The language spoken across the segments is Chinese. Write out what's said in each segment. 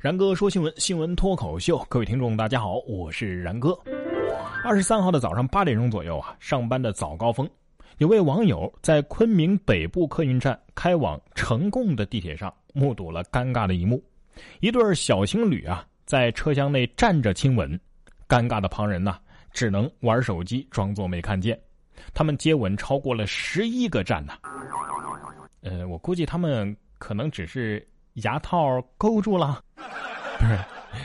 然哥说新闻，新闻脱口秀，各位听众大家好，我是然哥。二十三号的早上八点钟左右啊，上班的早高峰，有位网友在昆明北部客运站开往呈贡的地铁上，目睹了尴尬的一幕：一对小情侣啊，在车厢内站着亲吻，尴尬的旁人呢，只能玩手机装作没看见。他们接吻超过了十一个站呢。呃，我估计他们可能只是牙套勾住了。不是，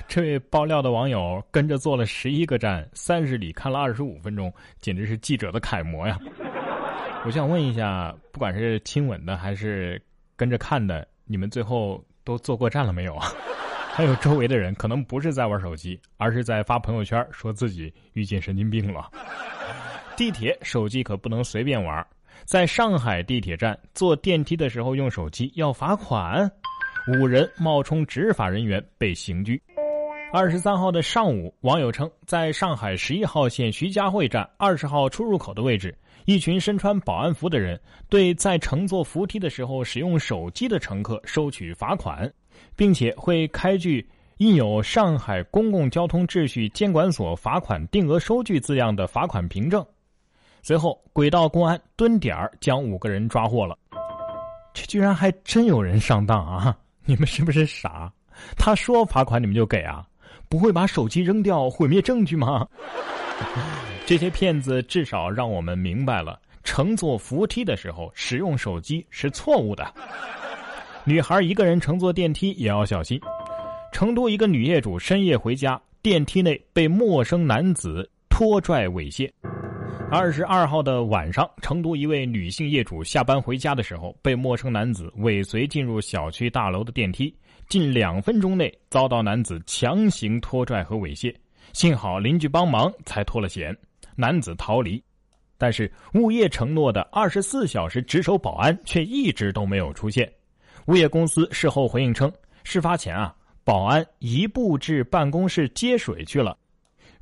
这位爆料的网友跟着坐了十一个站，三十里看了二十五分钟，简直是记者的楷模呀！我想问一下，不管是亲吻的还是跟着看的，你们最后都坐过站了没有啊？还有周围的人可能不是在玩手机，而是在发朋友圈，说自己遇见神经病了。地铁手机可不能随便玩，在上海地铁站坐电梯的时候用手机要罚款。五人冒充执法人员被刑拘。二十三号的上午，网友称，在上海十一号线徐家汇站二十号出入口的位置，一群身穿保安服的人对在乘坐扶梯的时候使用手机的乘客收取罚款，并且会开具印有“上海公共交通秩序监管所罚款定额收据”字样的罚款凭证。随后，轨道公安蹲点儿将五个人抓获了。这居然还真有人上当啊！你们是不是傻？他说罚款你们就给啊？不会把手机扔掉毁灭证据吗？这些骗子至少让我们明白了，乘坐扶梯的时候使用手机是错误的。女孩一个人乘坐电梯也要小心。成都一个女业主深夜回家，电梯内被陌生男子拖拽猥亵。二十二号的晚上，成都一位女性业主下班回家的时候，被陌生男子尾随进入小区大楼的电梯，近两分钟内遭到男子强行拖拽和猥亵，幸好邻居帮忙才脱了险，男子逃离。但是物业承诺的二十四小时值守保安却一直都没有出现。物业公司事后回应称，事发前啊，保安移步至办公室接水去了。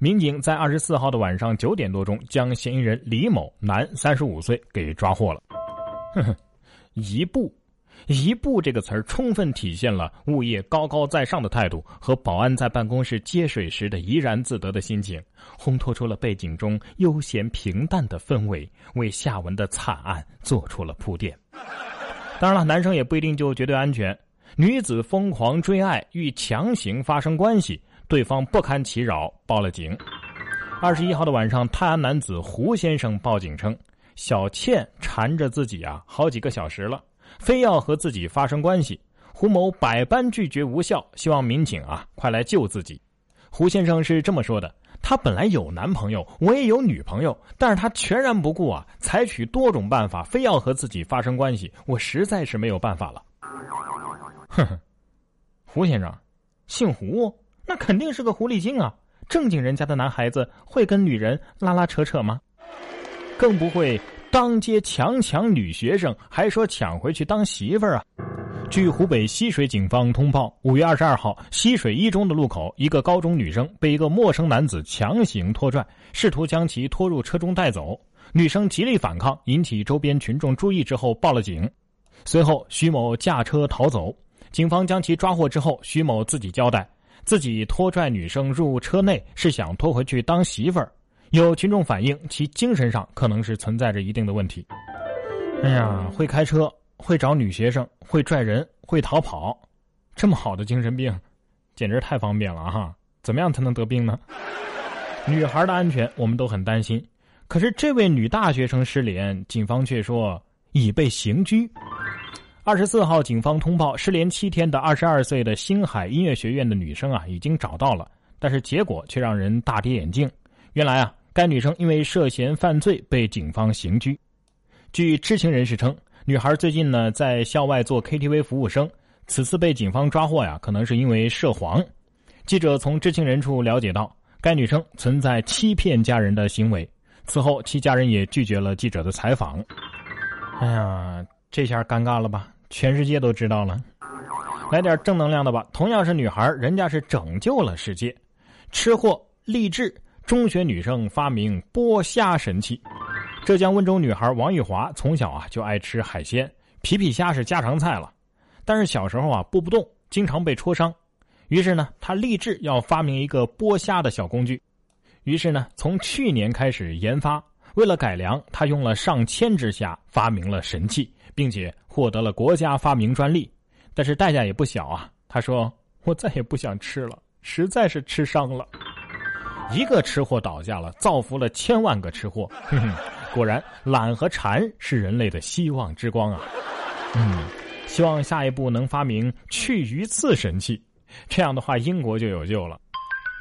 民警在二十四号的晚上九点多钟，将嫌疑人李某，男，三十五岁，给抓获了。哼哼，一步，一步这个词儿，充分体现了物业高高在上的态度和保安在办公室接水时的怡然自得的心情，烘托出了背景中悠闲平淡的氛围，为下文的惨案做出了铺垫。当然了，男生也不一定就绝对安全。女子疯狂追爱，欲强行发生关系。对方不堪其扰，报了警。二十一号的晚上，泰安男子胡先生报警称，小倩缠着自己啊好几个小时了，非要和自己发生关系。胡某百般拒绝无效，希望民警啊快来救自己。胡先生是这么说的：“他本来有男朋友，我也有女朋友，但是他全然不顾啊，采取多种办法，非要和自己发生关系，我实在是没有办法了。”哼哼，胡先生，姓胡。那肯定是个狐狸精啊！正经人家的男孩子会跟女人拉拉扯扯吗？更不会当街强抢女学生，还说抢回去当媳妇儿啊！据湖北浠水警方通报，五月二十二号，浠水一中的路口，一个高中女生被一个陌生男子强行拖拽，试图将其拖入车中带走。女生极力反抗，引起周边群众注意之后报了警。随后，徐某驾车逃走，警方将其抓获之后，徐某自己交代。自己拖拽女生入车内是想拖回去当媳妇儿，有群众反映其精神上可能是存在着一定的问题。哎呀，会开车，会找女学生，会拽人，会逃跑，这么好的精神病，简直太方便了哈！怎么样才能得病呢？女孩的安全我们都很担心，可是这位女大学生失联，警方却说已被刑拘。二十四号，警方通报失联七天的二十二岁的星海音乐学院的女生啊，已经找到了，但是结果却让人大跌眼镜。原来啊，该女生因为涉嫌犯罪被警方刑拘。据知情人士称，女孩最近呢在校外做 KTV 服务生，此次被警方抓获呀，可能是因为涉黄。记者从知情人处了解到，该女生存在欺骗家人的行为。此后，其家人也拒绝了记者的采访。哎呀，这下尴尬了吧？全世界都知道了，来点正能量的吧。同样是女孩，人家是拯救了世界。吃货励志，中学女生发明剥虾神器。浙江温州女孩王玉华从小啊就爱吃海鲜，皮皮虾是家常菜了。但是小时候啊剥不动，经常被戳伤。于是呢，他立志要发明一个剥虾的小工具。于是呢，从去年开始研发。为了改良，他用了上千只虾发明了神器，并且获得了国家发明专利。但是代价也不小啊！他说：“我再也不想吃了，实在是吃伤了。”一个吃货倒下了，造福了千万个吃货。果然，懒和馋是人类的希望之光啊！嗯，希望下一步能发明去鱼刺神器，这样的话英国就有救了。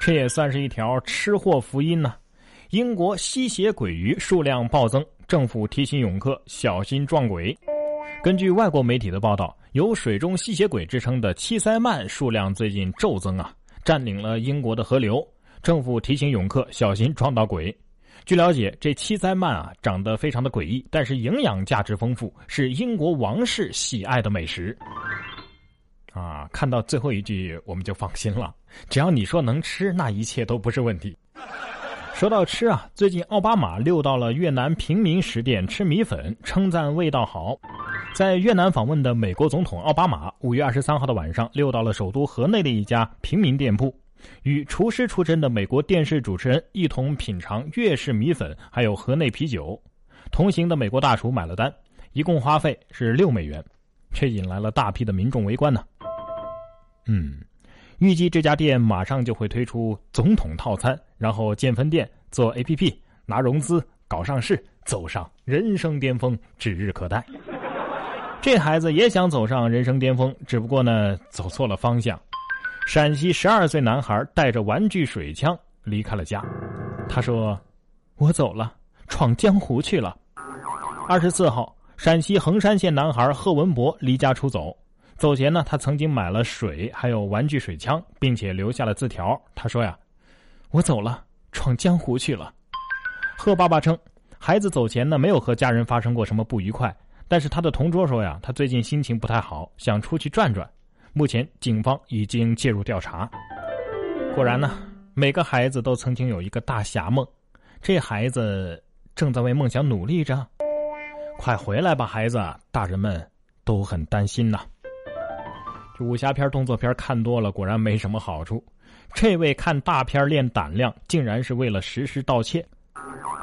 这也算是一条吃货福音呢。英国吸血鬼鱼数量暴增，政府提醒泳客小心撞鬼。根据外国媒体的报道，有“水中吸血鬼”之称的七鳃鳗数量最近骤增啊，占领了英国的河流。政府提醒泳客小心撞到鬼。据了解，这七鳃鳗啊长得非常的诡异，但是营养价值丰富，是英国王室喜爱的美食。啊，看到最后一句我们就放心了，只要你说能吃，那一切都不是问题。说到吃啊，最近奥巴马溜到了越南平民食店吃米粉，称赞味道好。在越南访问的美国总统奥巴马，五月二十三号的晚上溜到了首都河内的一家平民店铺，与厨师出身的美国电视主持人一同品尝粤式米粉，还有河内啤酒。同行的美国大厨买了单，一共花费是六美元，却引来了大批的民众围观呢。嗯。预计这家店马上就会推出总统套餐，然后建分店、做 APP、拿融资、搞上市，走上人生巅峰，指日可待。这孩子也想走上人生巅峰，只不过呢，走错了方向。陕西十二岁男孩带着玩具水枪离开了家，他说：“我走了，闯江湖去了。”二十四号，陕西横山县男孩贺文博离家出走。走前呢，他曾经买了水，还有玩具水枪，并且留下了字条。他说呀：“我走了，闯江湖去了。”贺爸爸称，孩子走前呢，没有和家人发生过什么不愉快。但是他的同桌说呀，他最近心情不太好，想出去转转。目前警方已经介入调查。果然呢，每个孩子都曾经有一个大侠梦，这孩子正在为梦想努力着。快回来吧，孩子！大人们都很担心呐。武侠片、动作片看多了，果然没什么好处。这位看大片练胆量，竟然是为了实施盗窃。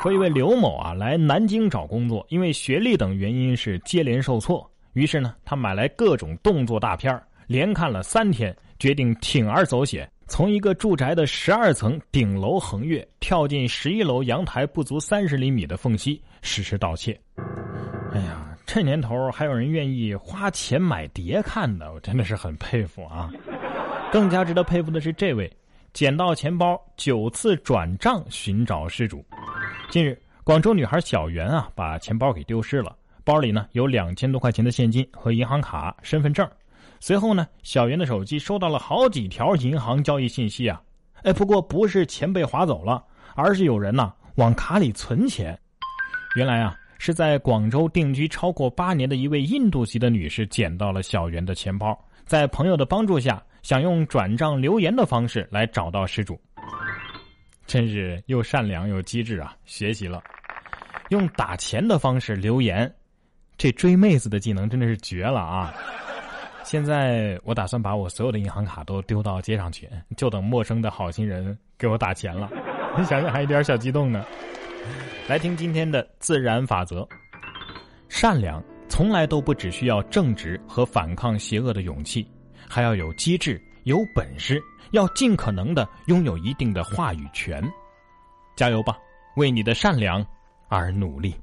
说一位刘某啊，来南京找工作，因为学历等原因是接连受挫，于是呢，他买来各种动作大片，连看了三天，决定铤而走险，从一个住宅的十二层顶楼横跃，跳进十一楼阳台不足三十厘米的缝隙，实施盗窃。哎呀！这年头还有人愿意花钱买碟看的，我真的是很佩服啊！更加值得佩服的是这位捡到钱包九次转账寻找失主。近日，广州女孩小袁啊把钱包给丢失了，包里呢有两千多块钱的现金和银行卡、身份证。随后呢，小袁的手机收到了好几条银行交易信息啊！哎，不过不是钱被划走了，而是有人呐往卡里存钱。原来啊。是在广州定居超过八年的一位印度籍的女士捡到了小袁的钱包，在朋友的帮助下，想用转账留言的方式来找到失主。真是又善良又机智啊！学习了，用打钱的方式留言，这追妹子的技能真的是绝了啊！现在我打算把我所有的银行卡都丢到街上去，就等陌生的好心人给我打钱了。你想想还有点小激动呢。来听今天的自然法则：善良从来都不只需要正直和反抗邪恶的勇气，还要有机智、有本事，要尽可能的拥有一定的话语权。加油吧，为你的善良而努力。